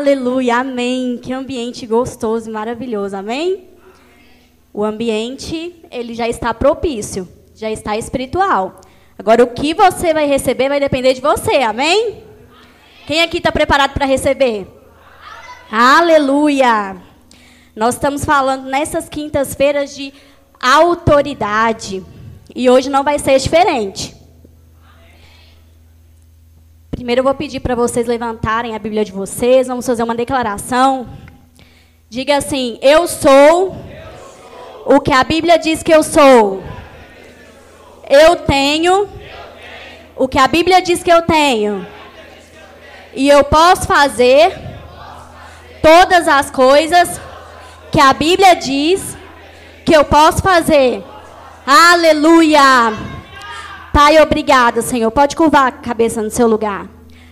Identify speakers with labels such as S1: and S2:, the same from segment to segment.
S1: Aleluia, amém. Que ambiente gostoso e maravilhoso, amém? O ambiente, ele já está propício, já está espiritual. Agora, o que você vai receber vai depender de você, amém? Quem aqui está preparado para receber? Aleluia! Nós estamos falando nessas quintas-feiras de autoridade. E hoje não vai ser diferente. Primeiro eu vou pedir para vocês levantarem a Bíblia de vocês, vamos fazer uma declaração. Diga assim: Eu sou o que a Bíblia diz que eu sou. Eu tenho o que a Bíblia diz que eu tenho. E eu posso fazer todas as coisas que a Bíblia diz que eu posso fazer. Aleluia! Pai, obrigada, Senhor. Pode curvar a cabeça no seu lugar.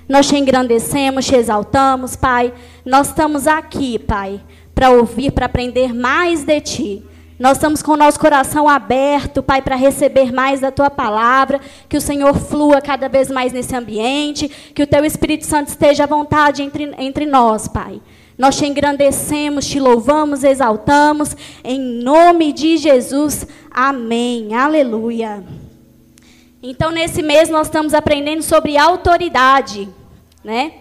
S1: Nós te engrandecemos, te exaltamos, Pai. Nós estamos aqui, Pai, para ouvir, para aprender mais de Ti. Nós estamos com o nosso coração aberto, Pai, para receber mais da Tua palavra. Que o Senhor flua cada vez mais nesse ambiente. Que o Teu Espírito Santo esteja à vontade entre, entre nós, Pai. Nós te engrandecemos, te louvamos, exaltamos. Em nome de Jesus. Amém. Aleluia. Então, nesse mês, nós estamos aprendendo sobre autoridade. Né?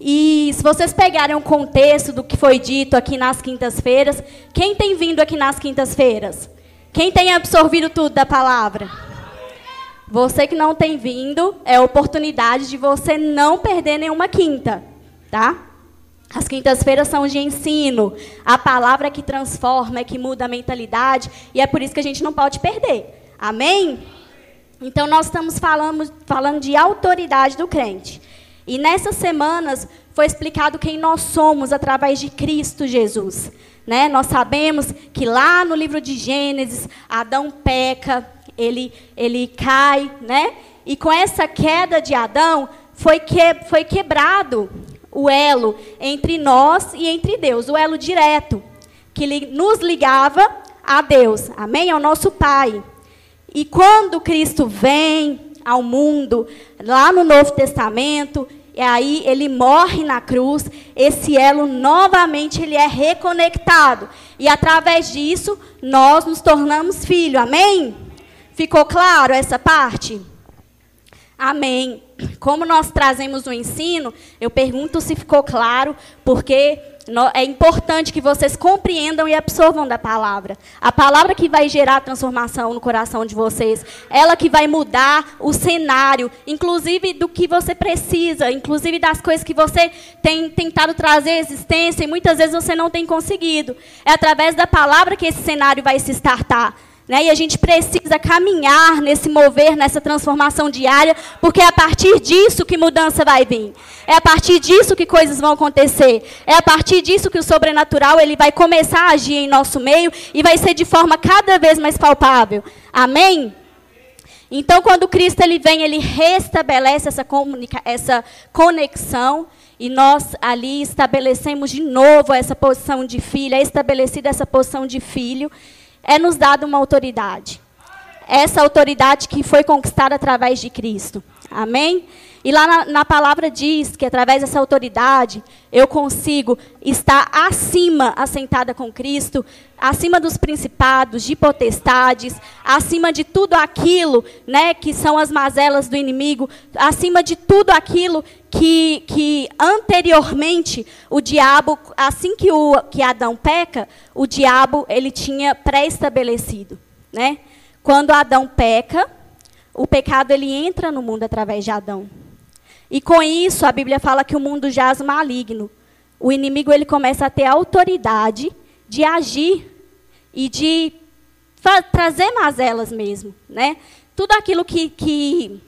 S1: E se vocês pegarem o contexto do que foi dito aqui nas quintas-feiras, quem tem vindo aqui nas quintas-feiras? Quem tem absorvido tudo da palavra? Você que não tem vindo, é oportunidade de você não perder nenhuma quinta, tá? As quintas-feiras são de ensino, a palavra que transforma, que muda a mentalidade, e é por isso que a gente não pode perder. Amém? Então, nós estamos falando, falando de autoridade do crente. E nessas semanas foi explicado quem nós somos através de Cristo Jesus. Né? Nós sabemos que lá no livro de Gênesis, Adão peca, ele, ele cai, né? e com essa queda de Adão, foi, que, foi quebrado o elo entre nós e entre Deus, o elo direto, que nos ligava a Deus, amém? Ao nosso Pai. E quando Cristo vem ao mundo, lá no Novo Testamento, e aí ele morre na cruz, esse elo novamente ele é reconectado. E através disso, nós nos tornamos filho. Amém? Ficou claro essa parte? Amém. Como nós trazemos o ensino, eu pergunto se ficou claro, porque é importante que vocês compreendam e absorvam da palavra. A palavra que vai gerar transformação no coração de vocês, ela que vai mudar o cenário, inclusive do que você precisa, inclusive das coisas que você tem tentado trazer à existência e muitas vezes você não tem conseguido. É através da palavra que esse cenário vai se startar. Né? E a gente precisa caminhar nesse mover, nessa transformação diária, porque é a partir disso que mudança vai vir. É a partir disso que coisas vão acontecer. É a partir disso que o sobrenatural ele vai começar a agir em nosso meio e vai ser de forma cada vez mais palpável. Amém? Então, quando Cristo ele vem, ele restabelece essa, essa conexão e nós ali estabelecemos de novo essa posição de filho, é estabelecida essa posição de filho é nos dada uma autoridade. Essa autoridade que foi conquistada através de Cristo. Amém? E lá na, na, palavra diz que através dessa autoridade eu consigo estar acima, assentada com Cristo, acima dos principados, de potestades, acima de tudo aquilo, né, que são as mazelas do inimigo, acima de tudo aquilo que, que anteriormente o diabo, assim que, o, que Adão peca, o diabo ele tinha pré-estabelecido, né? Quando Adão peca, o pecado ele entra no mundo através de Adão. E com isso, a Bíblia fala que o mundo jaz maligno. O inimigo ele começa a ter autoridade de agir e de trazer mazelas mesmo, né? Tudo aquilo que, que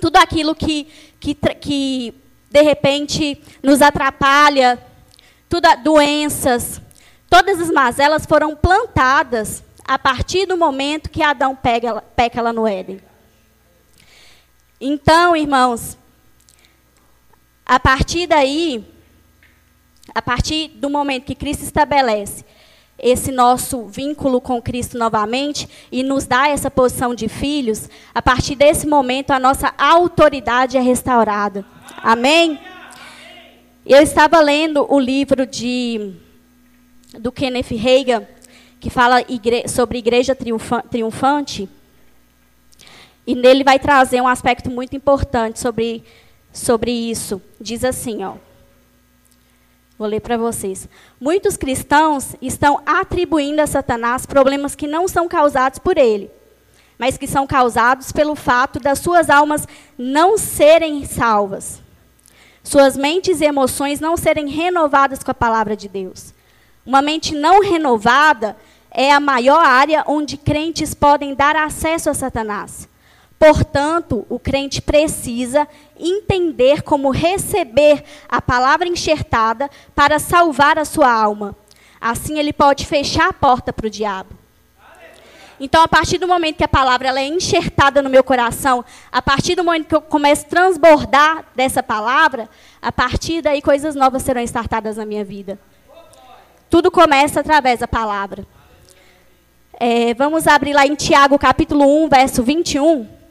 S1: tudo aquilo que, que, que de repente nos atrapalha, tudo, doenças, todas as mazelas foram plantadas a partir do momento que Adão pega, peca lá no Éden. Então, irmãos, a partir daí, a partir do momento que Cristo estabelece esse nosso vínculo com Cristo novamente e nos dá essa posição de filhos, a partir desse momento a nossa autoridade é restaurada. Amém? Eu estava lendo o livro de do Kenneth Reagan, que fala igre sobre igreja triunfante, e nele vai trazer um aspecto muito importante sobre, sobre isso. Diz assim, ó. Vou ler para vocês. Muitos cristãos estão atribuindo a Satanás problemas que não são causados por ele, mas que são causados pelo fato das suas almas não serem salvas. Suas mentes e emoções não serem renovadas com a palavra de Deus. Uma mente não renovada é a maior área onde crentes podem dar acesso a Satanás. Portanto, o crente precisa entender como receber a palavra enxertada para salvar a sua alma. Assim, ele pode fechar a porta para o diabo. Então, a partir do momento que a palavra ela é enxertada no meu coração, a partir do momento que eu começo a transbordar dessa palavra, a partir daí coisas novas serão startadas na minha vida. Tudo começa através da palavra. É, vamos abrir lá em Tiago capítulo 1, verso 21.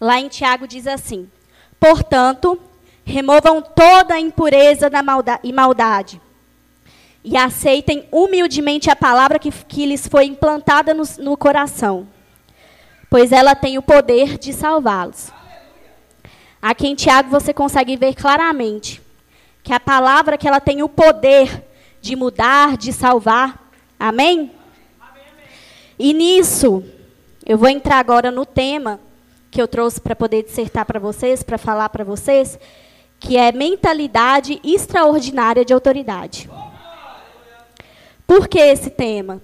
S1: Lá em Tiago diz assim: Portanto, removam toda a impureza e maldade, e aceitem humildemente a palavra que, que lhes foi implantada no, no coração, pois ela tem o poder de salvá-los. Aqui em Tiago você consegue ver claramente que a palavra que ela tem o poder de mudar, de salvar. Amém? E nisso, eu vou entrar agora no tema que eu trouxe para poder dissertar para vocês, para falar para vocês, que é mentalidade extraordinária de autoridade. Por que esse tema?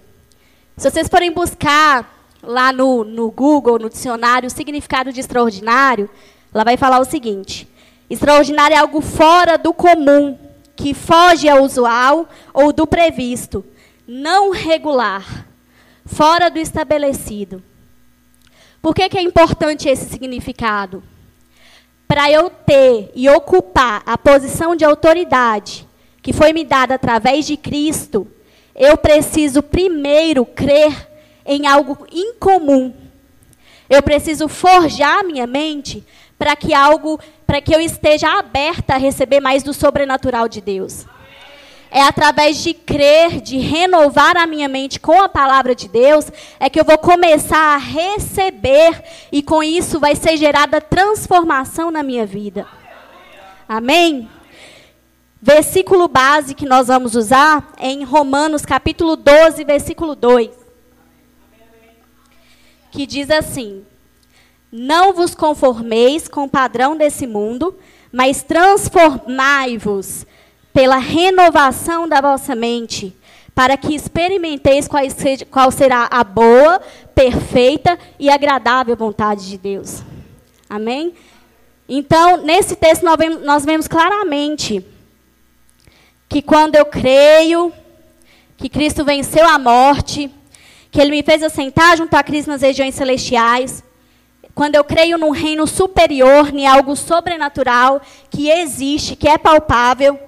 S1: Se vocês forem buscar lá no, no Google, no dicionário, o significado de extraordinário, ela vai falar o seguinte: extraordinário é algo fora do comum, que foge ao usual ou do previsto, não regular, fora do estabelecido. Por que, que é importante esse significado? Para eu ter e ocupar a posição de autoridade que foi me dada através de Cristo, eu preciso primeiro crer em algo incomum. Eu preciso forjar minha mente para que algo, para que eu esteja aberta a receber mais do sobrenatural de Deus. É através de crer, de renovar a minha mente com a palavra de Deus, é que eu vou começar a receber e com isso vai ser gerada transformação na minha vida. Amém? Versículo base que nós vamos usar é em Romanos capítulo 12, versículo 2. Que diz assim: Não vos conformeis com o padrão desse mundo, mas transformai-vos pela renovação da vossa mente, para que experimenteis qual, será a boa, perfeita e agradável vontade de Deus. Amém? Então, nesse texto, nós vemos, nós vemos claramente que quando eu creio que Cristo venceu a morte, que Ele me fez assentar junto a Cristo nas regiões celestiais, quando eu creio num reino superior, em algo sobrenatural, que existe, que é palpável,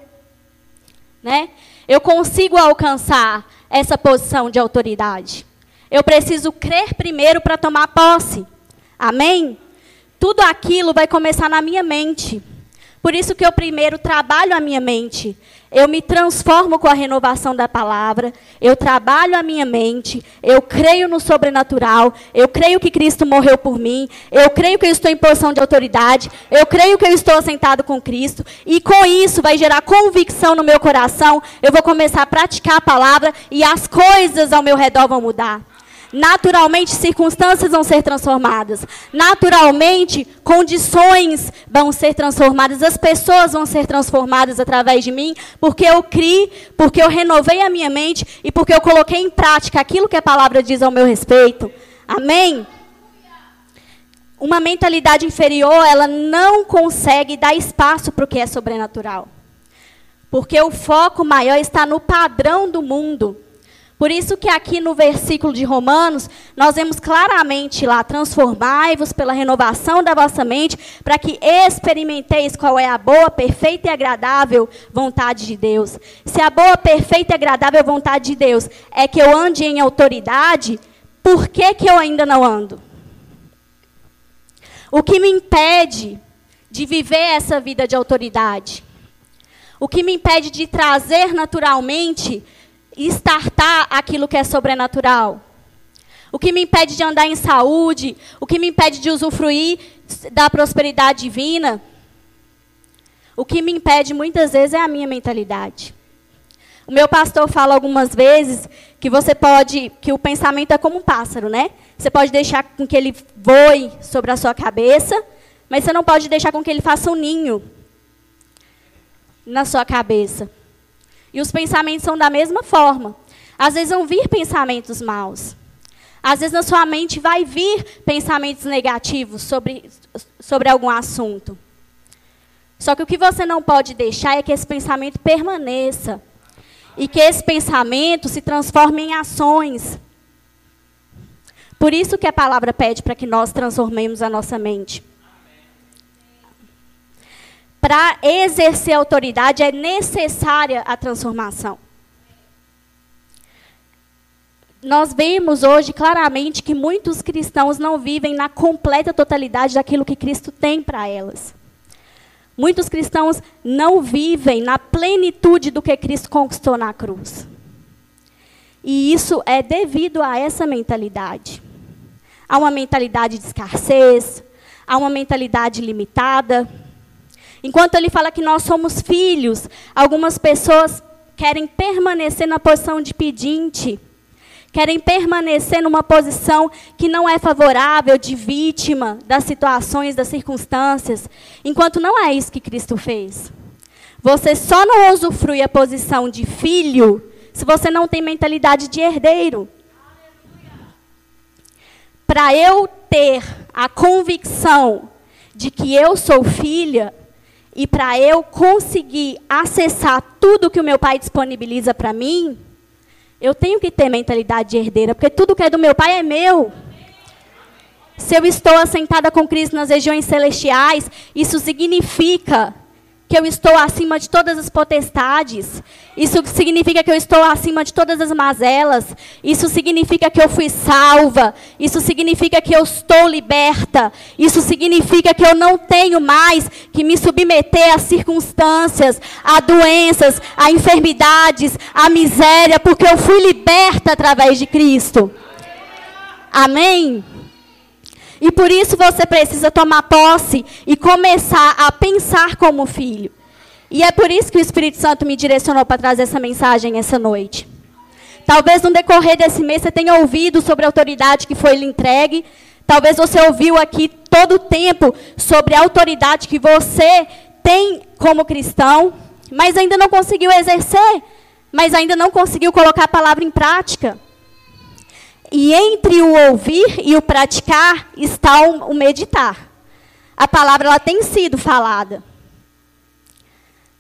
S1: né? Eu consigo alcançar essa posição de autoridade. Eu preciso crer primeiro para tomar posse. Amém? Tudo aquilo vai começar na minha mente. Por isso que eu primeiro trabalho a minha mente. Eu me transformo com a renovação da palavra, eu trabalho a minha mente, eu creio no sobrenatural, eu creio que Cristo morreu por mim, eu creio que eu estou em posição de autoridade, eu creio que eu estou assentado com Cristo, e com isso vai gerar convicção no meu coração, eu vou começar a praticar a palavra e as coisas ao meu redor vão mudar. Naturalmente, circunstâncias vão ser transformadas. Naturalmente, condições vão ser transformadas. As pessoas vão ser transformadas através de mim, porque eu criei, porque eu renovei a minha mente e porque eu coloquei em prática aquilo que a palavra diz ao meu respeito. Amém? Uma mentalidade inferior, ela não consegue dar espaço para o que é sobrenatural. Porque o foco maior está no padrão do mundo. Por isso que aqui no versículo de Romanos, nós vemos claramente lá, transformai-vos pela renovação da vossa mente, para que experimenteis qual é a boa, perfeita e agradável vontade de Deus. Se a boa, perfeita e agradável vontade de Deus é que eu ande em autoridade, por que, que eu ainda não ando? O que me impede de viver essa vida de autoridade? O que me impede de trazer naturalmente estartar aquilo que é sobrenatural. O que me impede de andar em saúde, o que me impede de usufruir da prosperidade divina. O que me impede muitas vezes é a minha mentalidade. O meu pastor fala algumas vezes que você pode, que o pensamento é como um pássaro, né? Você pode deixar com que ele voe sobre a sua cabeça, mas você não pode deixar com que ele faça um ninho na sua cabeça. E os pensamentos são da mesma forma. Às vezes vão vir pensamentos maus. Às vezes na sua mente vai vir pensamentos negativos sobre, sobre algum assunto. Só que o que você não pode deixar é que esse pensamento permaneça. E que esse pensamento se transforme em ações. Por isso que a palavra pede para que nós transformemos a nossa mente. Para exercer autoridade é necessária a transformação. Nós vemos hoje claramente que muitos cristãos não vivem na completa totalidade daquilo que Cristo tem para elas. Muitos cristãos não vivem na plenitude do que Cristo conquistou na cruz. E isso é devido a essa mentalidade. Há uma mentalidade de escassez, há uma mentalidade limitada Enquanto ele fala que nós somos filhos, algumas pessoas querem permanecer na posição de pedinte, querem permanecer numa posição que não é favorável, de vítima das situações, das circunstâncias, enquanto não é isso que Cristo fez. Você só não usufrui a posição de filho se você não tem mentalidade de herdeiro. Para eu ter a convicção de que eu sou filha, e para eu conseguir acessar tudo que o meu pai disponibiliza para mim, eu tenho que ter mentalidade de herdeira, porque tudo que é do meu pai é meu. Se eu estou assentada com Cristo nas regiões celestiais, isso significa que eu estou acima de todas as potestades. Isso significa que eu estou acima de todas as mazelas. Isso significa que eu fui salva. Isso significa que eu estou liberta. Isso significa que eu não tenho mais que me submeter a circunstâncias, a doenças, a enfermidades, a miséria, porque eu fui liberta através de Cristo. Amém? E por isso você precisa tomar posse e começar a pensar como filho. E é por isso que o Espírito Santo me direcionou para trazer essa mensagem essa noite. Talvez no decorrer desse mês você tenha ouvido sobre a autoridade que foi lhe entregue. Talvez você ouviu aqui todo o tempo sobre a autoridade que você tem como cristão, mas ainda não conseguiu exercer, mas ainda não conseguiu colocar a palavra em prática. E entre o ouvir e o praticar está o, o meditar. A palavra ela tem sido falada.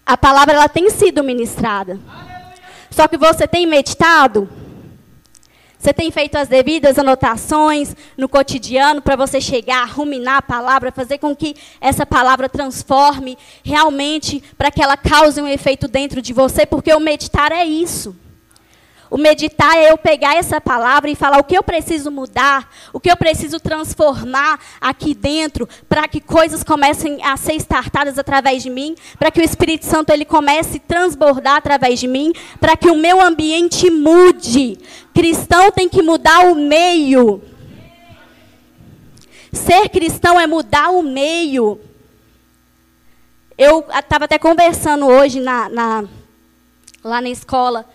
S1: A palavra ela tem sido ministrada. Só que você tem meditado? Você tem feito as devidas anotações no cotidiano para você chegar, ruminar a palavra, fazer com que essa palavra transforme realmente para que ela cause um efeito dentro de você, porque o meditar é isso. O meditar é eu pegar essa palavra e falar o que eu preciso mudar, o que eu preciso transformar aqui dentro, para que coisas comecem a ser startadas através de mim, para que o Espírito Santo ele comece a transbordar através de mim, para que o meu ambiente mude. Cristão tem que mudar o meio. Ser cristão é mudar o meio. Eu estava até conversando hoje na, na, lá na escola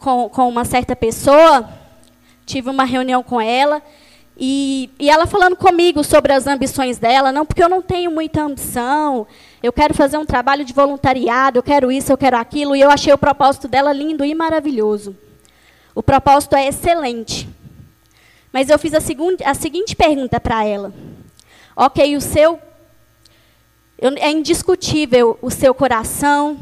S1: com, com uma certa pessoa, tive uma reunião com ela, e, e ela falando comigo sobre as ambições dela, não, porque eu não tenho muita ambição, eu quero fazer um trabalho de voluntariado, eu quero isso, eu quero aquilo, e eu achei o propósito dela lindo e maravilhoso. O propósito é excelente. Mas eu fiz a, a seguinte pergunta para ela. Ok, o seu. É indiscutível o seu coração,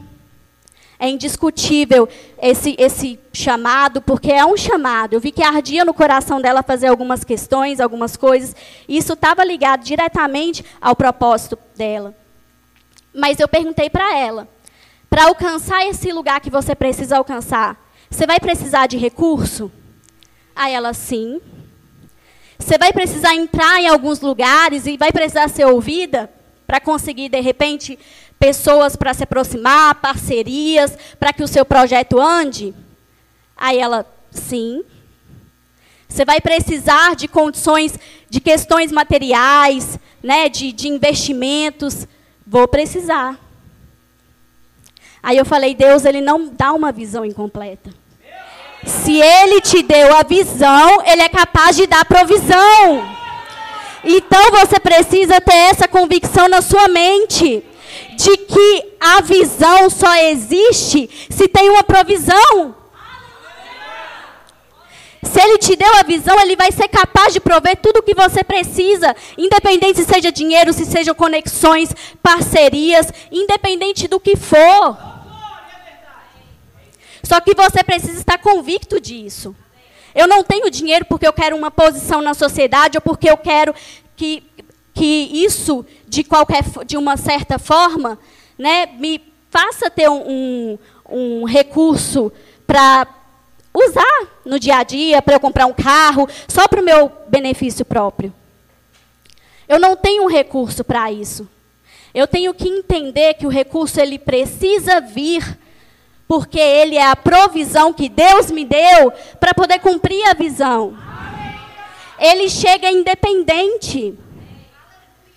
S1: É indiscutível esse, esse chamado, porque é um chamado. Eu vi que ardia no coração dela fazer algumas questões, algumas coisas. E isso estava ligado diretamente ao propósito dela. Mas eu perguntei para ela: para alcançar esse lugar que você precisa alcançar, você vai precisar de recurso? Aí ela, sim. Você vai precisar entrar em alguns lugares e vai precisar ser ouvida para conseguir, de repente, pessoas para se aproximar, parcerias, para que o seu projeto ande? Aí ela, sim. Você vai precisar de condições, de questões materiais, né, de, de investimentos. Vou precisar. Aí eu falei, Deus, ele não dá uma visão incompleta. Se ele te deu a visão, ele é capaz de dar provisão. Então você precisa ter essa convicção na sua mente de que a visão só existe se tem uma provisão. Se ele te deu a visão, ele vai ser capaz de prover tudo o que você precisa, independente se seja dinheiro, se sejam conexões, parcerias, independente do que for. Só que você precisa estar convicto disso. Eu não tenho dinheiro porque eu quero uma posição na sociedade ou porque eu quero que, que isso, de, qualquer, de uma certa forma, né, me faça ter um, um, um recurso para usar no dia a dia, para eu comprar um carro, só para o meu benefício próprio. Eu não tenho um recurso para isso. Eu tenho que entender que o recurso ele precisa vir porque ele é a provisão que Deus me deu para poder cumprir a visão. Ele chega independente.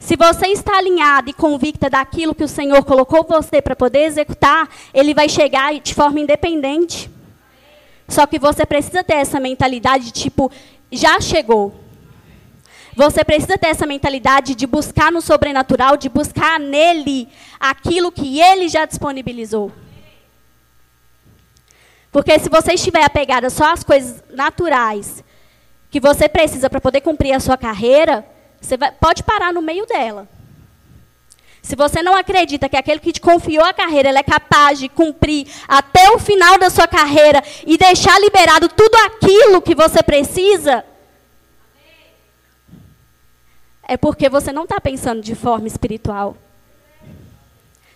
S1: Se você está alinhado e convicta daquilo que o Senhor colocou você para poder executar, ele vai chegar de forma independente. Só que você precisa ter essa mentalidade de tipo, já chegou. Você precisa ter essa mentalidade de buscar no sobrenatural, de buscar nele aquilo que ele já disponibilizou. Porque se você estiver apegada só às coisas naturais que você precisa para poder cumprir a sua carreira, você vai, pode parar no meio dela. Se você não acredita que aquele que te confiou a carreira ele é capaz de cumprir até o final da sua carreira e deixar liberado tudo aquilo que você precisa, é porque você não está pensando de forma espiritual.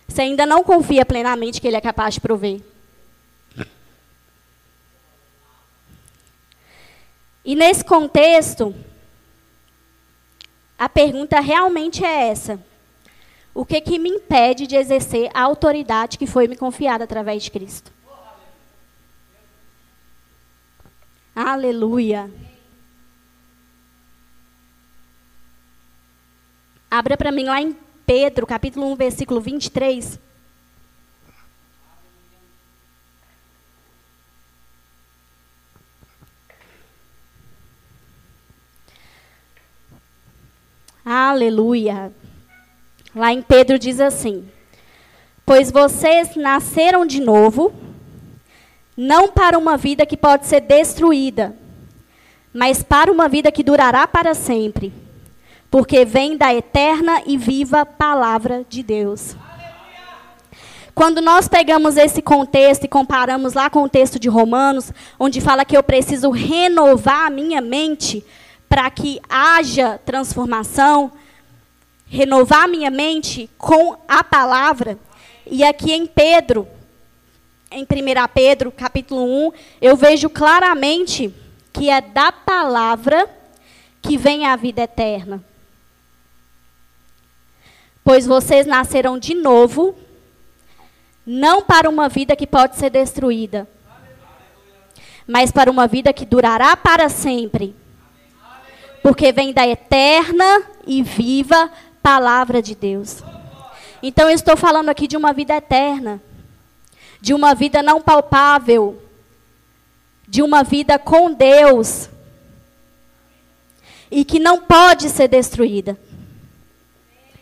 S1: Você ainda não confia plenamente que ele é capaz de prover. E nesse contexto, a pergunta realmente é essa: o que, que me impede de exercer a autoridade que foi me confiada através de Cristo? Aleluia. Abra para mim lá em Pedro, capítulo 1, versículo 23. Aleluia. Lá em Pedro diz assim: Pois vocês nasceram de novo, não para uma vida que pode ser destruída, mas para uma vida que durará para sempre, porque vem da eterna e viva palavra de Deus. Quando nós pegamos esse contexto e comparamos lá com o texto de Romanos, onde fala que eu preciso renovar a minha mente, para que haja transformação, renovar minha mente com a palavra. E aqui em Pedro, em 1 Pedro, capítulo 1, eu vejo claramente que é da palavra que vem a vida eterna. Pois vocês nasceram de novo, não para uma vida que pode ser destruída, mas para uma vida que durará para sempre porque vem da eterna e viva palavra de Deus. Então eu estou falando aqui de uma vida eterna, de uma vida não palpável, de uma vida com Deus e que não pode ser destruída.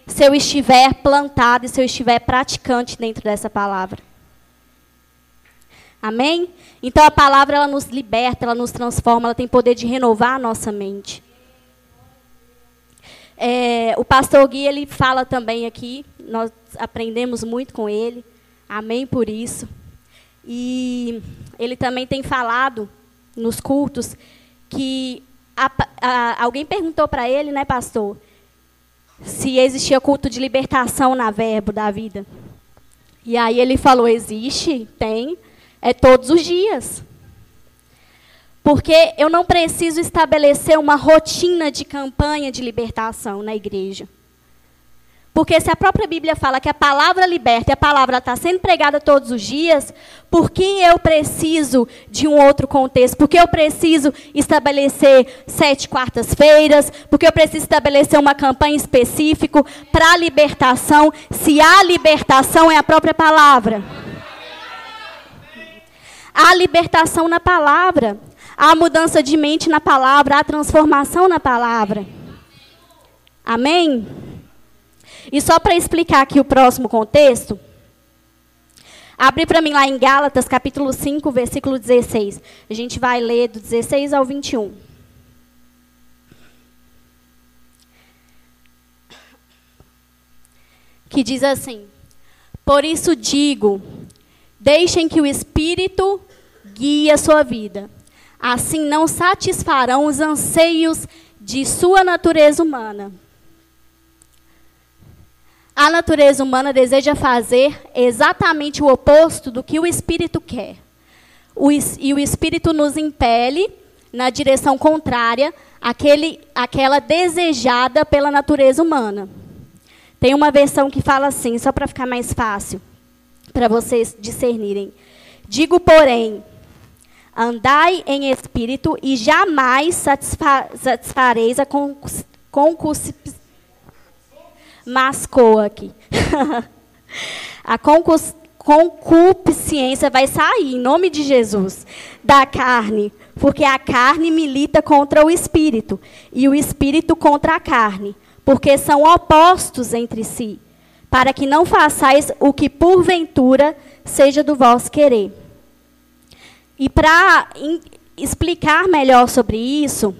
S1: Se eu estiver plantado e se eu estiver praticante dentro dessa palavra. Amém? Então a palavra ela nos liberta, ela nos transforma, ela tem poder de renovar a nossa mente. É, o pastor Gui ele fala também aqui, nós aprendemos muito com ele, amém por isso. E ele também tem falado nos cultos que a, a, alguém perguntou para ele, né, pastor, se existia culto de libertação na verbo da vida. E aí ele falou: existe, tem, é todos os dias. Porque eu não preciso estabelecer uma rotina de campanha de libertação na igreja. Porque se a própria Bíblia fala que a palavra liberta e a palavra está sendo pregada todos os dias, por que eu preciso de um outro contexto? Por que eu preciso estabelecer sete quartas-feiras? Por que eu preciso estabelecer uma campanha específica para a libertação, se a libertação é a própria palavra? Há libertação na palavra, há mudança de mente na palavra, há transformação na palavra. Amém? E só para explicar aqui o próximo contexto, abre para mim lá em Gálatas, capítulo 5, versículo 16. A gente vai ler do 16 ao 21. Que diz assim: Por isso digo, deixem que o Espírito guie a sua vida. Assim não satisfarão os anseios de sua natureza humana a natureza humana deseja fazer exatamente o oposto do que o espírito quer. O, e o espírito nos impele na direção contrária àquele, àquela desejada pela natureza humana. Tem uma versão que fala assim, só para ficar mais fácil, para vocês discernirem. Digo, porém, andai em espírito e jamais satisfa satisfareis a concupiscência mascou aqui. a concupiscência vai sair, em nome de Jesus, da carne, porque a carne milita contra o espírito, e o espírito contra a carne, porque são opostos entre si, para que não façais o que porventura seja do vosso querer. E para explicar melhor sobre isso,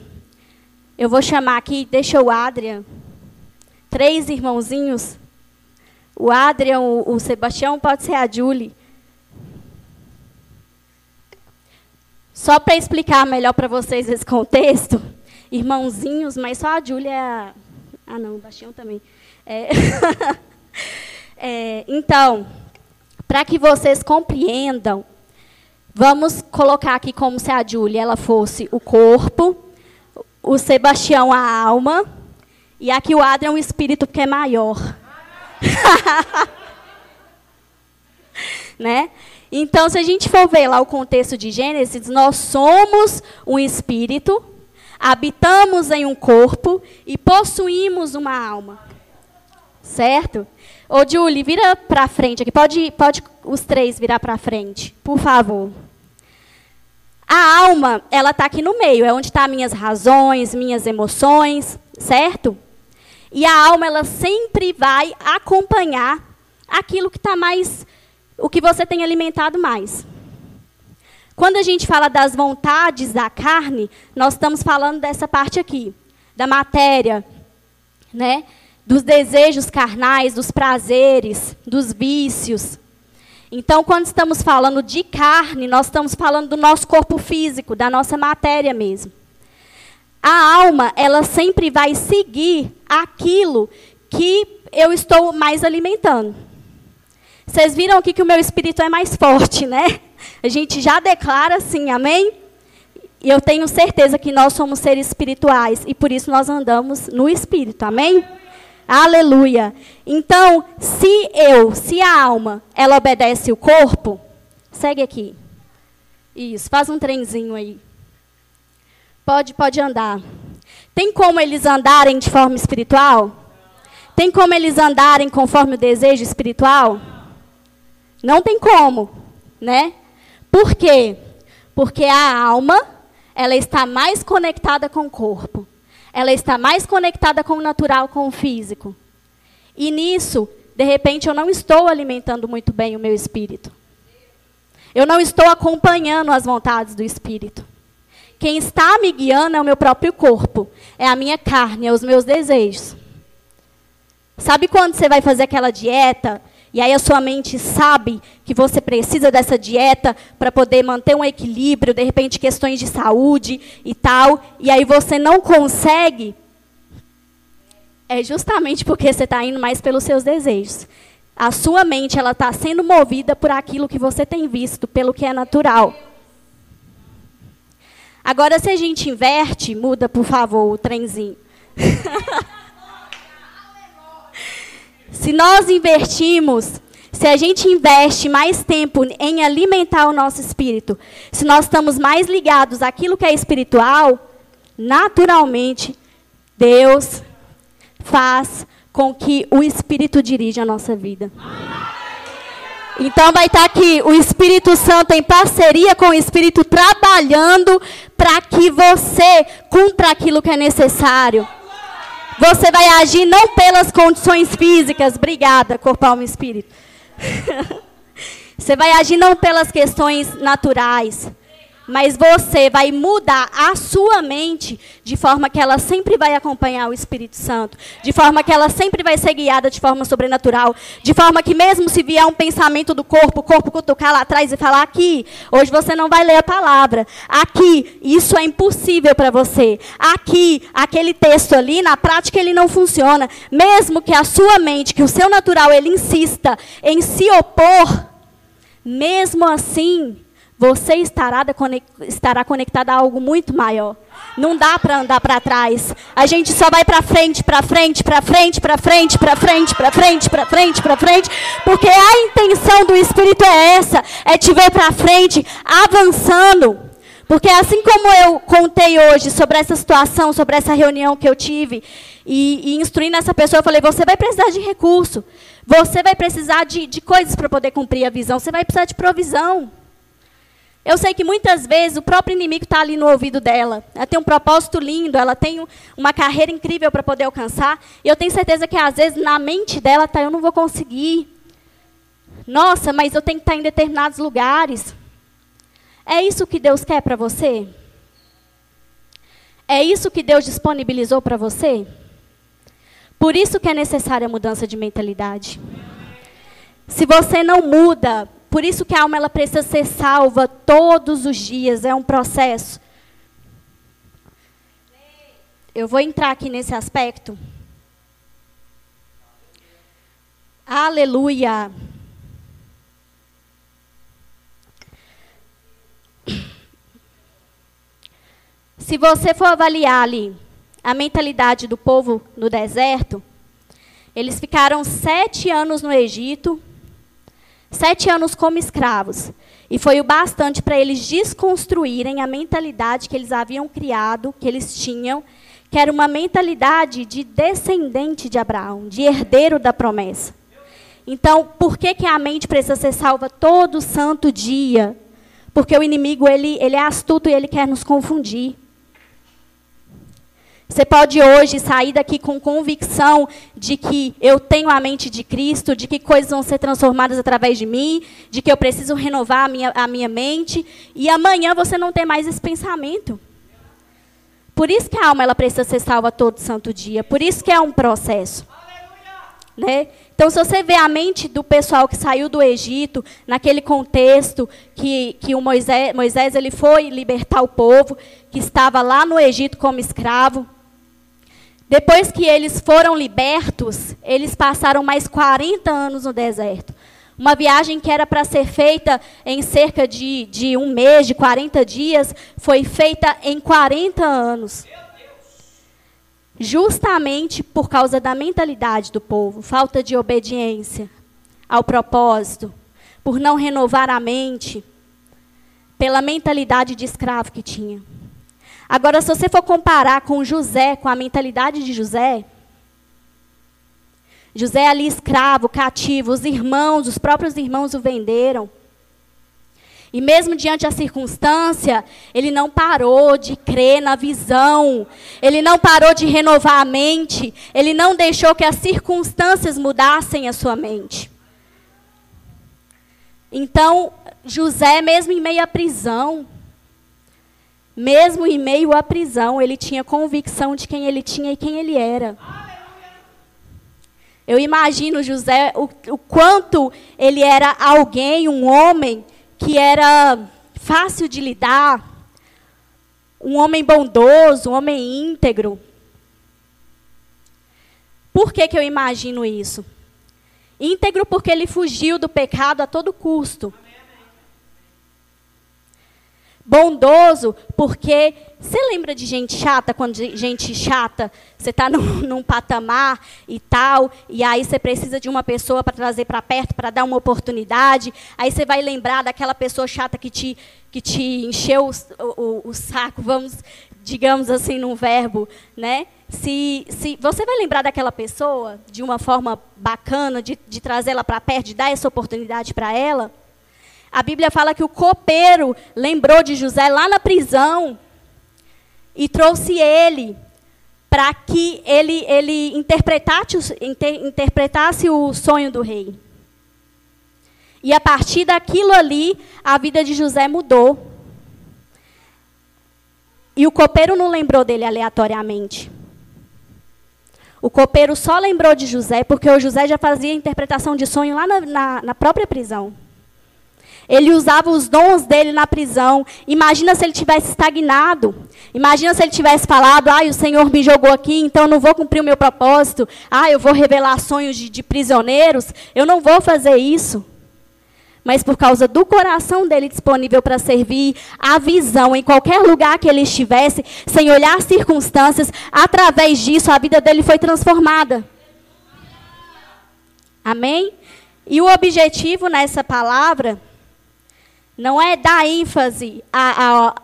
S1: eu vou chamar aqui, deixa o Adrian três irmãozinhos. O Adrian, o, o Sebastião, pode ser a Julie. Só para explicar melhor para vocês esse contexto, irmãozinhos, mas só a Júlia é. Ah, não, o Bastião também. É... é, então, para que vocês compreendam, vamos colocar aqui como se a Júlia ela fosse o corpo, o Sebastião a alma, e aqui o Adrian um espírito que é maior. né? Então, se a gente for ver lá o contexto de Gênesis, nós somos um espírito, habitamos em um corpo e possuímos uma alma. Certo? Ô, Julie, vira para frente aqui. Pode, pode os três virar para frente, por favor. A alma, ela está aqui no meio, é onde estão tá minhas razões, minhas emoções, certo? E a alma, ela sempre vai acompanhar aquilo que está mais, o que você tem alimentado mais. Quando a gente fala das vontades da carne, nós estamos falando dessa parte aqui, da matéria, né? Dos desejos carnais, dos prazeres, dos vícios. Então, quando estamos falando de carne, nós estamos falando do nosso corpo físico, da nossa matéria mesmo a alma, ela sempre vai seguir aquilo que eu estou mais alimentando. Vocês viram aqui que o meu espírito é mais forte, né? A gente já declara assim, amém? E eu tenho certeza que nós somos seres espirituais e por isso nós andamos no espírito, amém? Aleluia. Então, se eu, se a alma, ela obedece o corpo, segue aqui. Isso, faz um trenzinho aí. Pode, pode andar. Tem como eles andarem de forma espiritual? Tem como eles andarem conforme o desejo espiritual? Não tem como, né? Por quê? Porque a alma, ela está mais conectada com o corpo. Ela está mais conectada com o natural, com o físico. E nisso, de repente, eu não estou alimentando muito bem o meu espírito. Eu não estou acompanhando as vontades do espírito. Quem está me guiando é o meu próprio corpo, é a minha carne, é os meus desejos. Sabe quando você vai fazer aquela dieta E aí a sua mente sabe que você precisa dessa dieta para poder manter um equilíbrio, de repente questões de saúde e tal, e aí você não consegue, é justamente porque você está indo mais pelos seus desejos. A sua mente ela está sendo movida por aquilo que você tem visto, pelo que é natural. Agora, se a gente inverte, muda, por favor, o trenzinho. se nós invertimos, se a gente investe mais tempo em alimentar o nosso espírito, se nós estamos mais ligados àquilo que é espiritual, naturalmente, Deus faz com que o Espírito dirija a nossa vida. Então vai estar aqui o Espírito Santo em parceria com o Espírito trabalhando para que você cumpra aquilo que é necessário. Você vai agir não pelas condições físicas, obrigada, corpo, alma e espírito. você vai agir não pelas questões naturais, mas você vai mudar a sua mente de forma que ela sempre vai acompanhar o Espírito Santo, de forma que ela sempre vai ser guiada de forma sobrenatural, de forma que mesmo se vier um pensamento do corpo, o corpo cutucar lá atrás e falar aqui, hoje você não vai ler a palavra. Aqui, isso é impossível para você. Aqui, aquele texto ali, na prática ele não funciona. Mesmo que a sua mente, que o seu natural ele insista em se opor, mesmo assim, você estará, estará conectado a algo muito maior. Não dá para andar para trás. A gente só vai para frente, para frente, para frente, para frente, para frente, para frente, para frente, para frente, porque a intenção do Espírito é essa, é te ver para frente, avançando. Porque assim como eu contei hoje sobre essa situação, sobre essa reunião que eu tive, e, e instruindo essa pessoa, eu falei: você vai precisar de recurso, você vai precisar de, de coisas para poder cumprir a visão, você vai precisar de provisão. Eu sei que muitas vezes o próprio inimigo está ali no ouvido dela. Ela tem um propósito lindo, ela tem uma carreira incrível para poder alcançar. E eu tenho certeza que às vezes na mente dela está, eu não vou conseguir. Nossa, mas eu tenho que estar em determinados lugares. É isso que Deus quer para você? É isso que Deus disponibilizou para você? Por isso que é necessária a mudança de mentalidade. Se você não muda, por isso que a alma ela precisa ser salva todos os dias, é um processo. Eu vou entrar aqui nesse aspecto. Aleluia. Se você for avaliar ali a mentalidade do povo no deserto, eles ficaram sete anos no Egito sete anos como escravos. E foi o bastante para eles desconstruírem a mentalidade que eles haviam criado, que eles tinham, que era uma mentalidade de descendente de Abraão, de herdeiro da promessa. Então, por que, que a mente precisa ser salva todo santo dia? Porque o inimigo ele, ele é astuto e ele quer nos confundir. Você pode hoje sair daqui com convicção de que eu tenho a mente de Cristo, de que coisas vão ser transformadas através de mim, de que eu preciso renovar a minha, a minha mente, e amanhã você não ter mais esse pensamento. Por isso que a alma ela precisa ser salva todo santo dia, por isso que é um processo. Né? Então, se você vê a mente do pessoal que saiu do Egito, naquele contexto que, que o Moisés, Moisés ele foi libertar o povo, que estava lá no Egito como escravo, depois que eles foram libertos, eles passaram mais 40 anos no deserto. Uma viagem que era para ser feita em cerca de, de um mês, de 40 dias, foi feita em 40 anos. Justamente por causa da mentalidade do povo, falta de obediência ao propósito, por não renovar a mente, pela mentalidade de escravo que tinha. Agora, se você for comparar com José, com a mentalidade de José, José ali escravo, cativo, os irmãos, os próprios irmãos o venderam. E mesmo diante da circunstância, ele não parou de crer na visão, ele não parou de renovar a mente, ele não deixou que as circunstâncias mudassem a sua mente. Então, José, mesmo em meio à prisão, mesmo em meio à prisão, ele tinha convicção de quem ele tinha e quem ele era. Eu imagino José, o, o quanto ele era alguém, um homem, que era fácil de lidar, um homem bondoso, um homem íntegro. Por que, que eu imagino isso? Íntegro porque ele fugiu do pecado a todo custo. Bondoso, porque você lembra de gente chata, quando gente chata, você está num, num, patamar e tal, e aí você precisa de uma pessoa para trazer para perto, para dar uma oportunidade, aí você vai lembrar daquela pessoa chata que te, que te encheu o, o, o saco, vamos, digamos assim, num verbo, né? Se, se você vai lembrar daquela pessoa de uma forma bacana, de, de trazê-la para perto, de dar essa oportunidade para ela, a Bíblia fala que o copeiro lembrou de José lá na prisão e trouxe ele para que ele, ele interpretasse, inter, interpretasse o sonho do rei. E a partir daquilo ali, a vida de José mudou. E o copeiro não lembrou dele aleatoriamente. O copeiro só lembrou de José porque o José já fazia interpretação de sonho lá na, na, na própria prisão. Ele usava os dons dele na prisão. Imagina se ele tivesse estagnado. Imagina se ele tivesse falado: ah, o Senhor me jogou aqui, então eu não vou cumprir o meu propósito. Ah, eu vou revelar sonhos de, de prisioneiros. Eu não vou fazer isso. Mas por causa do coração dele disponível para servir, a visão em qualquer lugar que ele estivesse, sem olhar circunstâncias, através disso a vida dele foi transformada. Amém? E o objetivo nessa palavra não é dar ênfase a, a,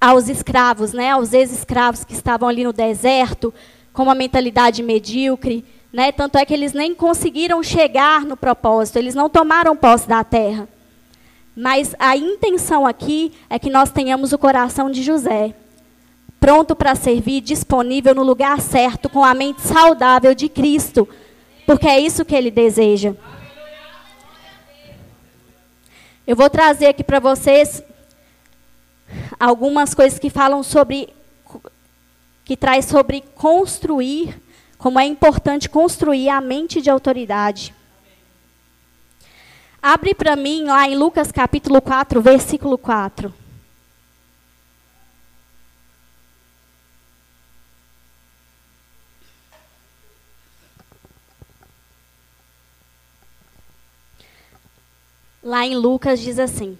S1: aos escravos, né, aos ex-escravos que estavam ali no deserto, com uma mentalidade medíocre. Né, tanto é que eles nem conseguiram chegar no propósito, eles não tomaram posse da terra. Mas a intenção aqui é que nós tenhamos o coração de José, pronto para servir, disponível no lugar certo, com a mente saudável de Cristo, porque é isso que ele deseja. Eu vou trazer aqui para vocês algumas coisas que falam sobre que traz sobre construir, como é importante construir a mente de autoridade. Abre para mim lá em Lucas capítulo 4, versículo 4. Lá em Lucas diz assim: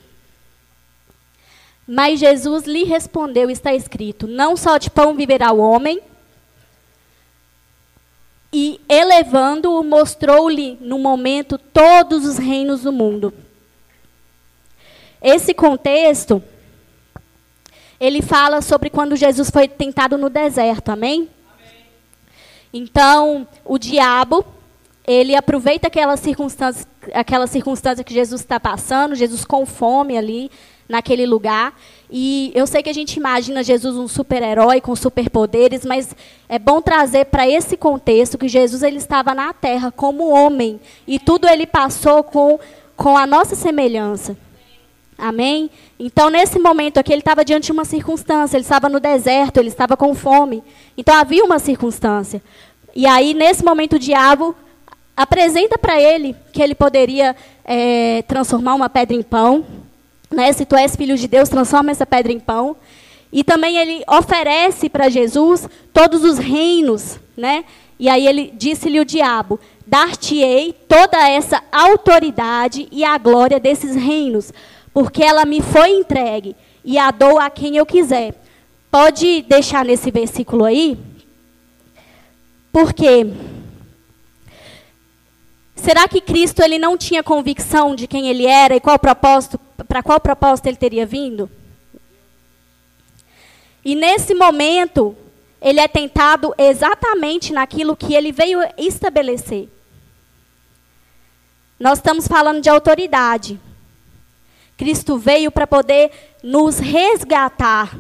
S1: Mas Jesus lhe respondeu: Está escrito, não só de pão viverá o homem. E elevando-o, mostrou-lhe no momento todos os reinos do mundo. Esse contexto, ele fala sobre quando Jesus foi tentado no deserto, amém? amém. Então, o diabo, ele aproveita aquela circunstância, aquela circunstância que Jesus está passando, Jesus com fome ali naquele lugar. E eu sei que a gente imagina Jesus um super-herói com superpoderes, mas é bom trazer para esse contexto que Jesus ele estava na terra como homem e tudo ele passou com, com a nossa semelhança. Amém? Então, nesse momento aqui, ele estava diante de uma circunstância. Ele estava no deserto, ele estava com fome. Então, havia uma circunstância. E aí, nesse momento, o diabo apresenta para ele que ele poderia é, transformar uma pedra em pão. Né? Se tu és filho de Deus, transforma essa pedra em pão. E também ele oferece para Jesus todos os reinos. Né? E aí ele disse-lhe o diabo: Dar-te-ei toda essa autoridade e a glória desses reinos, porque ela me foi entregue e a dou a quem eu quiser. Pode deixar nesse versículo aí? Porque Será que Cristo ele não tinha convicção de quem ele era e qual propósito, para qual propósito ele teria vindo? E nesse momento, ele é tentado exatamente naquilo que ele veio estabelecer. Nós estamos falando de autoridade. Cristo veio para poder nos resgatar.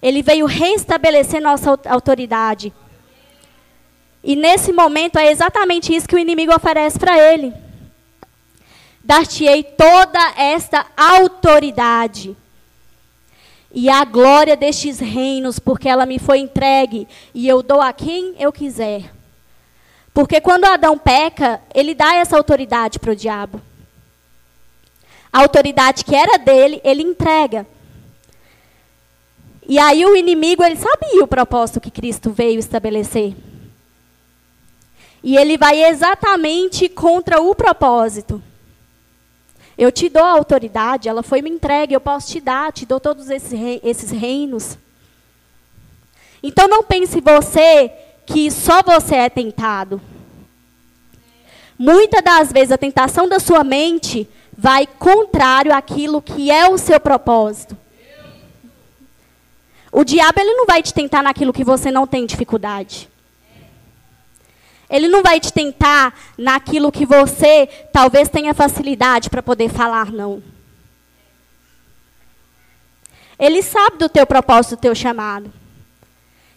S1: Ele veio restabelecer nossa autoridade. E nesse momento é exatamente isso que o inimigo oferece para ele. Dar-te-ei toda esta autoridade e a glória destes reinos, porque ela me foi entregue e eu dou a quem eu quiser. Porque quando Adão peca, ele dá essa autoridade para o diabo. A autoridade que era dele, ele entrega. E aí o inimigo, ele sabia o propósito que Cristo veio estabelecer. E ele vai exatamente contra o propósito. Eu te dou a autoridade, ela foi me entregue, eu posso te dar, te dou todos esses reinos. Então não pense você que só você é tentado. Muitas das vezes a tentação da sua mente vai contrário àquilo que é o seu propósito. O diabo ele não vai te tentar naquilo que você não tem dificuldade. Ele não vai te tentar naquilo que você talvez tenha facilidade para poder falar não. Ele sabe do teu propósito, do teu chamado.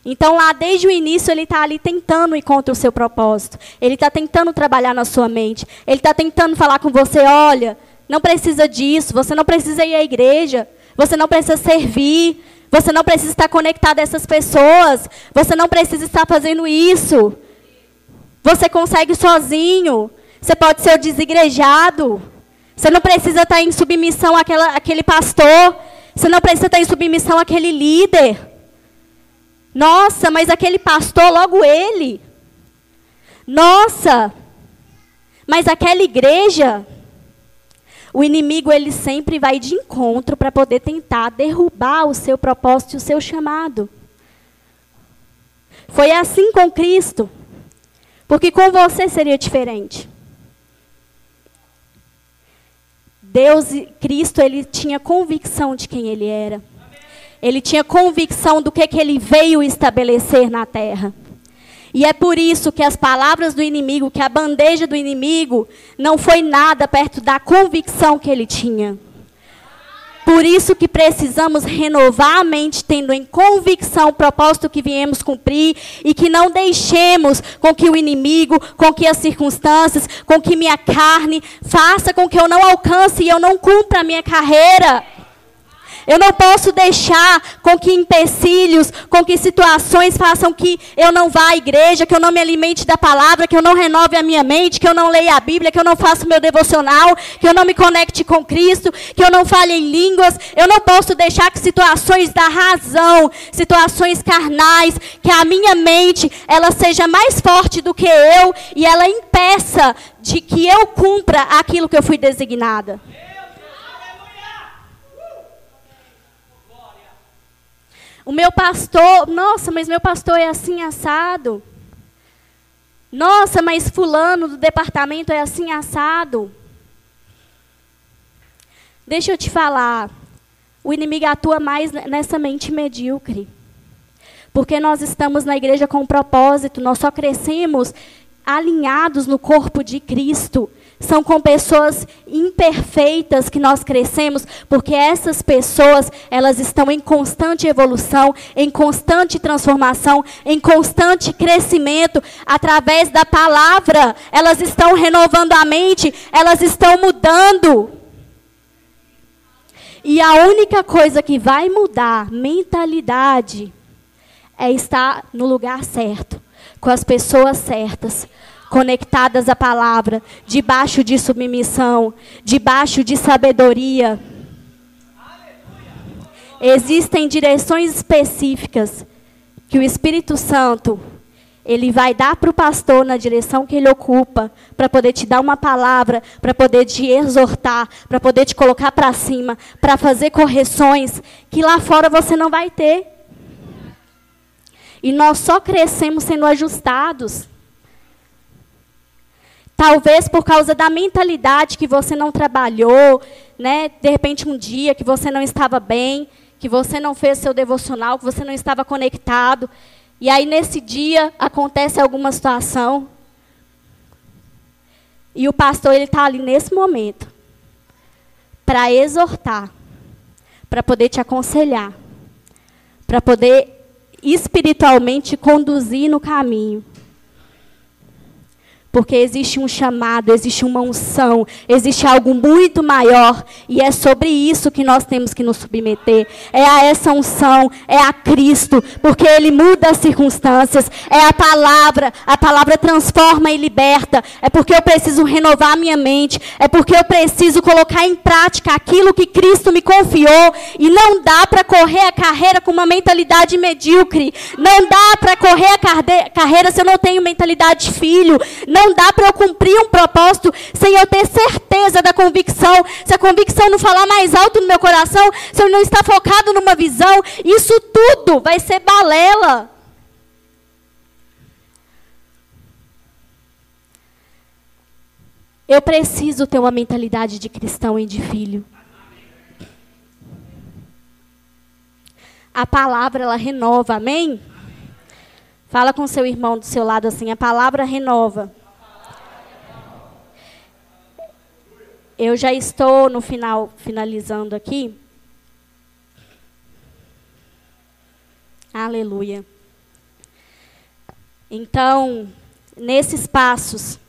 S1: Então, lá desde o início, ele está ali tentando ir contra o seu propósito. Ele está tentando trabalhar na sua mente. Ele está tentando falar com você: olha, não precisa disso, você não precisa ir à igreja, você não precisa servir, você não precisa estar conectado a essas pessoas, você não precisa estar fazendo isso. Você consegue sozinho, você pode ser o desigrejado. Você não precisa estar em submissão àquela, àquele pastor, você não precisa estar em submissão àquele líder. Nossa, mas aquele pastor, logo ele. Nossa, mas aquela igreja. O inimigo ele sempre vai de encontro para poder tentar derrubar o seu propósito e o seu chamado. Foi assim com Cristo. Porque com você seria diferente. Deus, Cristo, ele tinha convicção de quem ele era. Ele tinha convicção do que, que ele veio estabelecer na terra. E é por isso que as palavras do inimigo, que a bandeja do inimigo, não foi nada perto da convicção que ele tinha. Por isso que precisamos renovar a mente, tendo em convicção o propósito que viemos cumprir e que não deixemos com que o inimigo, com que as circunstâncias, com que minha carne faça com que eu não alcance e eu não cumpra a minha carreira. Eu não posso deixar com que empecilhos, com que situações façam que eu não vá à igreja, que eu não me alimente da palavra, que eu não renove a minha mente, que eu não leia a Bíblia, que eu não faça o meu devocional, que eu não me conecte com Cristo, que eu não fale em línguas. Eu não posso deixar que situações da razão, situações carnais, que a minha mente ela seja mais forte do que eu e ela impeça de que eu cumpra aquilo que eu fui designada. O meu pastor, nossa, mas meu pastor é assim assado. Nossa, mas fulano do departamento é assim assado. Deixa eu te falar. O inimigo atua mais nessa mente medíocre. Porque nós estamos na igreja com um propósito, nós só crescemos alinhados no corpo de Cristo são com pessoas imperfeitas que nós crescemos, porque essas pessoas, elas estão em constante evolução, em constante transformação, em constante crescimento através da palavra. Elas estão renovando a mente, elas estão mudando. E a única coisa que vai mudar mentalidade é estar no lugar certo, com as pessoas certas, conectadas à palavra, debaixo de submissão, debaixo de sabedoria. Existem direções específicas que o Espírito Santo ele vai dar para o pastor na direção que ele ocupa, para poder te dar uma palavra, para poder te exortar, para poder te colocar para cima, para fazer correções que lá fora você não vai ter. E nós só crescemos sendo ajustados. Talvez por causa da mentalidade que você não trabalhou, né? De repente um dia que você não estava bem, que você não fez seu devocional, que você não estava conectado, e aí nesse dia acontece alguma situação, e o pastor ele está ali nesse momento para exortar, para poder te aconselhar, para poder espiritualmente conduzir no caminho. Porque existe um chamado, existe uma unção, existe algo muito maior. E é sobre isso que nós temos que nos submeter. É a essa unção, é a Cristo. Porque Ele muda as circunstâncias. É a palavra. A palavra transforma e liberta. É porque eu preciso renovar minha mente. É porque eu preciso colocar em prática aquilo que Cristo me confiou. E não dá para correr a carreira com uma mentalidade medíocre. Não dá para correr a carreira se eu não tenho mentalidade de filho. Não dá para eu cumprir um propósito sem eu ter certeza da convicção. Se a convicção não falar mais alto no meu coração, se eu não estar focado numa visão, isso tudo vai ser balela. Eu preciso ter uma mentalidade de cristão e de filho. A palavra ela renova, amém? Fala com seu irmão do seu lado assim, a palavra renova. Eu já estou no final, finalizando aqui. Aleluia. Então, nesses passos,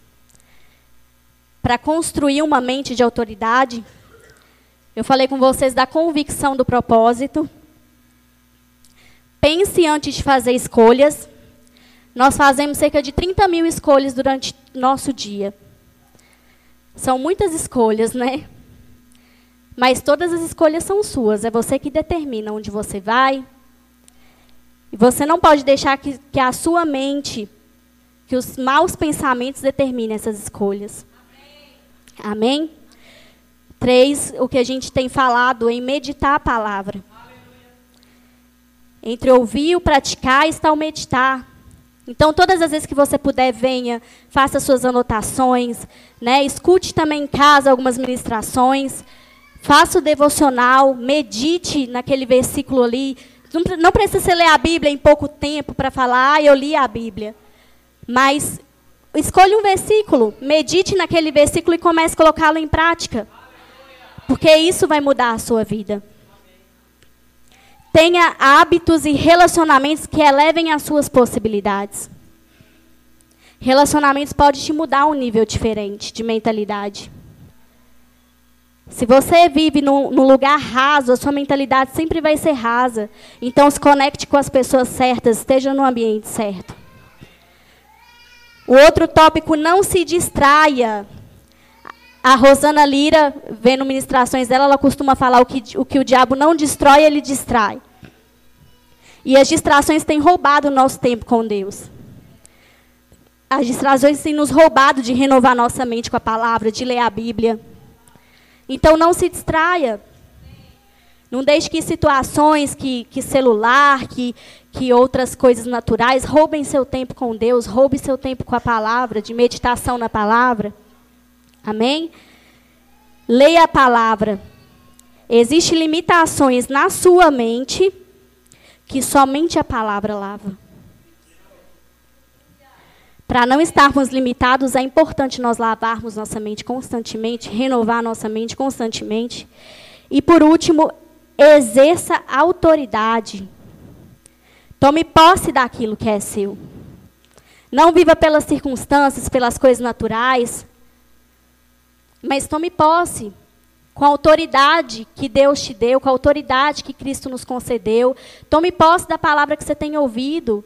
S1: para construir uma mente de autoridade, eu falei com vocês da convicção do propósito. Pense antes de fazer escolhas. Nós fazemos cerca de 30 mil escolhas durante nosso dia. São muitas escolhas, né? Mas todas as escolhas são suas. É você que determina onde você vai. E você não pode deixar que, que a sua mente, que os maus pensamentos determinem essas escolhas. Amém? Amém? Três, o que a gente tem falado em meditar a palavra. Entre ouvir e praticar está o meditar. Então, todas as vezes que você puder, venha, faça suas anotações, né? escute também em casa algumas ministrações, faça o devocional, medite naquele versículo ali. Não, precisa você ler a Bíblia em pouco tempo para falar, ah, eu li a Bíblia. Mas escolha um versículo, medite naquele versículo e comece a colocá-lo em prática. Porque isso vai mudar a sua vida. Tenha hábitos e relacionamentos que elevem as suas possibilidades. Relacionamentos podem te mudar um nível diferente de mentalidade. Se você vive num, num, lugar raso, a sua mentalidade sempre vai ser rasa. Então, se conecte com as pessoas certas, esteja no ambiente certo. O outro tópico, não se distraia. A Rosana Lira, vendo ministrações dela, ela costuma falar o que o, que o diabo não destrói, ele distrai. E as distrações têm roubado o nosso tempo com Deus. As distrações têm nos roubado de renovar nossa mente com a palavra, de ler a Bíblia. Então não se distraia. Não deixe que situações, que, que celular, que, que outras coisas naturais roubem seu tempo com Deus, roube seu tempo com a palavra, de meditação na palavra. Amém? Leia a palavra. Existem limitações na sua mente que somente a palavra lava. Para não estarmos limitados, é importante nós lavarmos nossa mente constantemente, renovar nossa mente constantemente. E por último, exerça autoridade. Tome posse daquilo que é seu. Não viva pelas circunstâncias, pelas coisas naturais, mas tome posse com a autoridade que Deus te deu, com a autoridade que Cristo nos concedeu. Tome posse da palavra que você tem ouvido.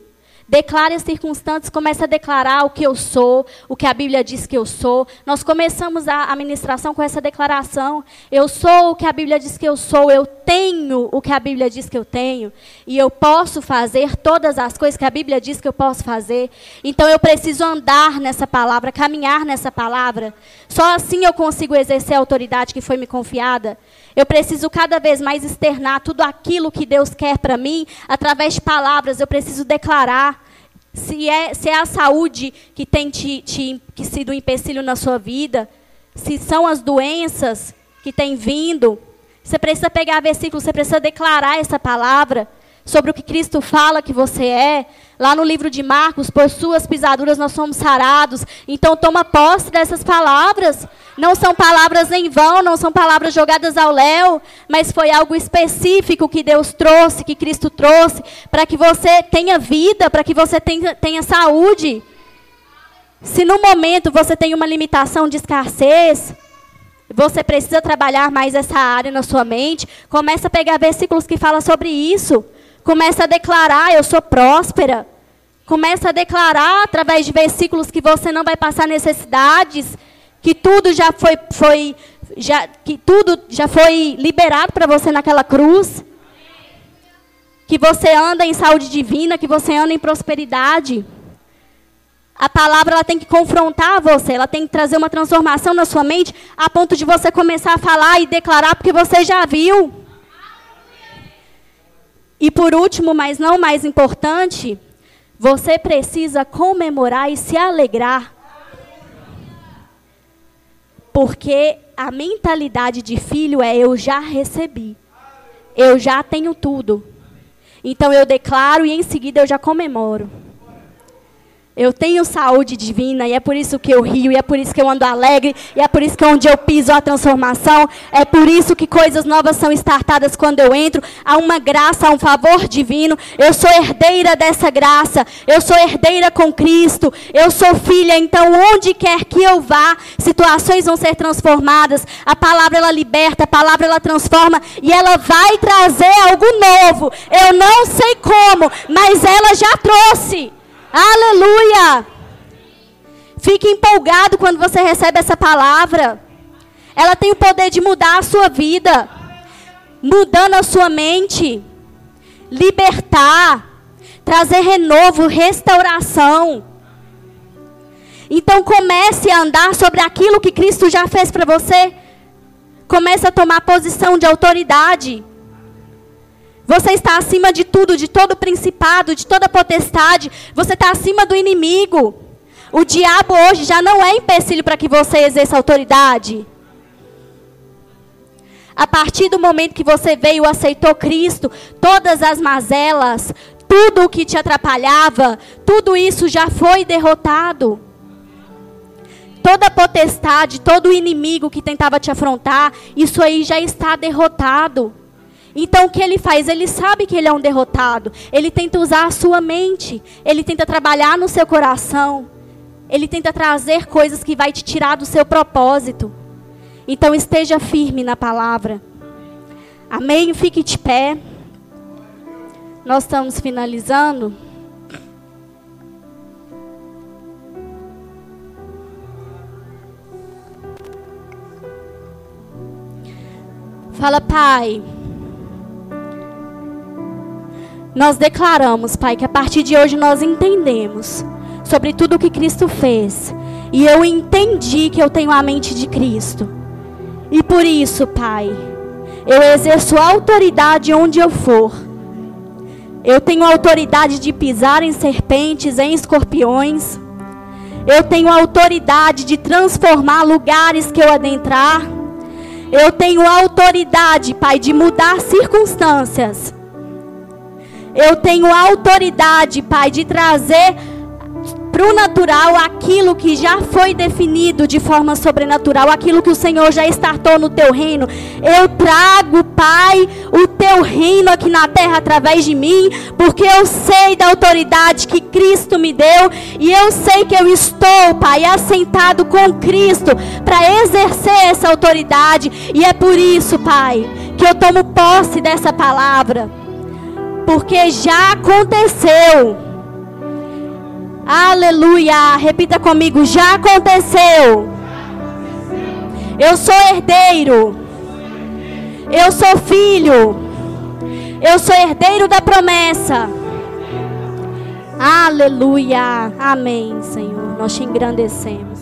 S1: Declare as circunstâncias, comece a declarar o que eu sou, o que a Bíblia diz que eu sou. Nós começamos a administração com essa declaração. Eu sou o que a Bíblia diz que eu sou, eu tenho o que a Bíblia diz que eu tenho, e eu posso fazer todas as coisas que a Bíblia diz que eu posso fazer. Então eu preciso andar nessa palavra, caminhar nessa palavra. Só assim eu consigo exercer a autoridade que foi me confiada. Eu preciso cada vez mais externar tudo aquilo que Deus quer para mim através de palavras. Eu preciso declarar. Se é, se é a saúde que tem te, te, que sido um empecilho na sua vida, se são as doenças que têm vindo, você precisa pegar versículo, você precisa declarar essa palavra sobre o que Cristo fala que você é. Lá no livro de Marcos, por suas pisaduras nós somos sarados. Então toma posse dessas palavras. Não são palavras em vão, não são palavras jogadas ao léu, mas foi algo específico que Deus trouxe, que Cristo trouxe, para que você tenha vida, para que você tenha, tenha saúde. Se no momento você tem uma limitação de escassez, você precisa trabalhar mais essa área na sua mente, começa a pegar versículos que falam sobre isso. Começa a declarar, eu sou próspera. Começa a declarar através de versículos que você não vai passar necessidades, que tudo já foi, foi já, que tudo já foi liberado para você naquela cruz. Que você anda em saúde divina, que você anda em prosperidade. A palavra ela tem que confrontar você, ela tem que trazer uma transformação na sua mente, a ponto de você começar a falar e declarar porque você já viu. E por último, mas não mais importante, você precisa comemorar e se alegrar. Porque a mentalidade de filho é eu já recebi. Eu já tenho tudo. Então eu declaro e em seguida eu já comemoro. Eu tenho saúde divina e é por isso que eu rio, e é por isso que eu ando alegre, e é por isso que onde eu piso a transformação, é por isso que coisas novas são startadas quando eu entro. Há uma graça, há um favor divino. Eu sou herdeira dessa graça, eu sou herdeira com Cristo, eu sou filha, então onde quer que eu vá, situações vão ser transformadas. A palavra ela liberta, a palavra ela transforma e ela vai trazer algo novo. Eu não sei como, mas ela já trouxe. Aleluia! Fique empolgado quando você recebe essa palavra. Ela tem o poder de mudar a sua vida, mudando a sua mente, libertar, trazer renovo, restauração. Então comece a andar sobre aquilo que Cristo já fez para você. Comece a tomar posição de autoridade. Você está acima de tudo, de todo principado, de toda potestade. Você está acima do inimigo. O diabo hoje já não é empecilho para que você exerça autoridade. A partir do momento que você veio e aceitou Cristo, todas as mazelas, tudo o que te atrapalhava, tudo isso já foi derrotado. Toda potestade, todo inimigo que tentava te afrontar, isso aí já está derrotado. Então o que ele faz? Ele sabe que ele é um derrotado. Ele tenta usar a sua mente. Ele tenta trabalhar no seu coração. Ele tenta trazer coisas que vai te tirar do seu propósito. Então esteja firme na palavra. Amém? Fique de pé. Nós estamos finalizando. Fala, Pai. Nós declaramos, Pai, que a partir de hoje nós entendemos sobre tudo o que Cristo fez. E eu entendi que eu tenho a mente de Cristo. E por isso, Pai, eu exerço autoridade onde eu for. Eu tenho autoridade de pisar em serpentes, em escorpiões. Eu tenho autoridade de transformar lugares que eu adentrar. Eu tenho autoridade, Pai, de mudar circunstâncias. Eu tenho autoridade, Pai, de trazer para o natural aquilo que já foi definido de forma sobrenatural, aquilo que o Senhor já estartou no teu reino. Eu trago, Pai, o teu reino aqui na terra através de mim, porque eu sei da autoridade que Cristo me deu e eu sei que eu estou, Pai, assentado com Cristo para exercer essa autoridade, e é por isso, Pai, que eu tomo posse dessa palavra porque já aconteceu. Aleluia. Repita comigo: já aconteceu. Eu sou herdeiro. Eu sou filho. Eu sou herdeiro da promessa. Aleluia. Amém, Senhor. Nós te engrandecemos.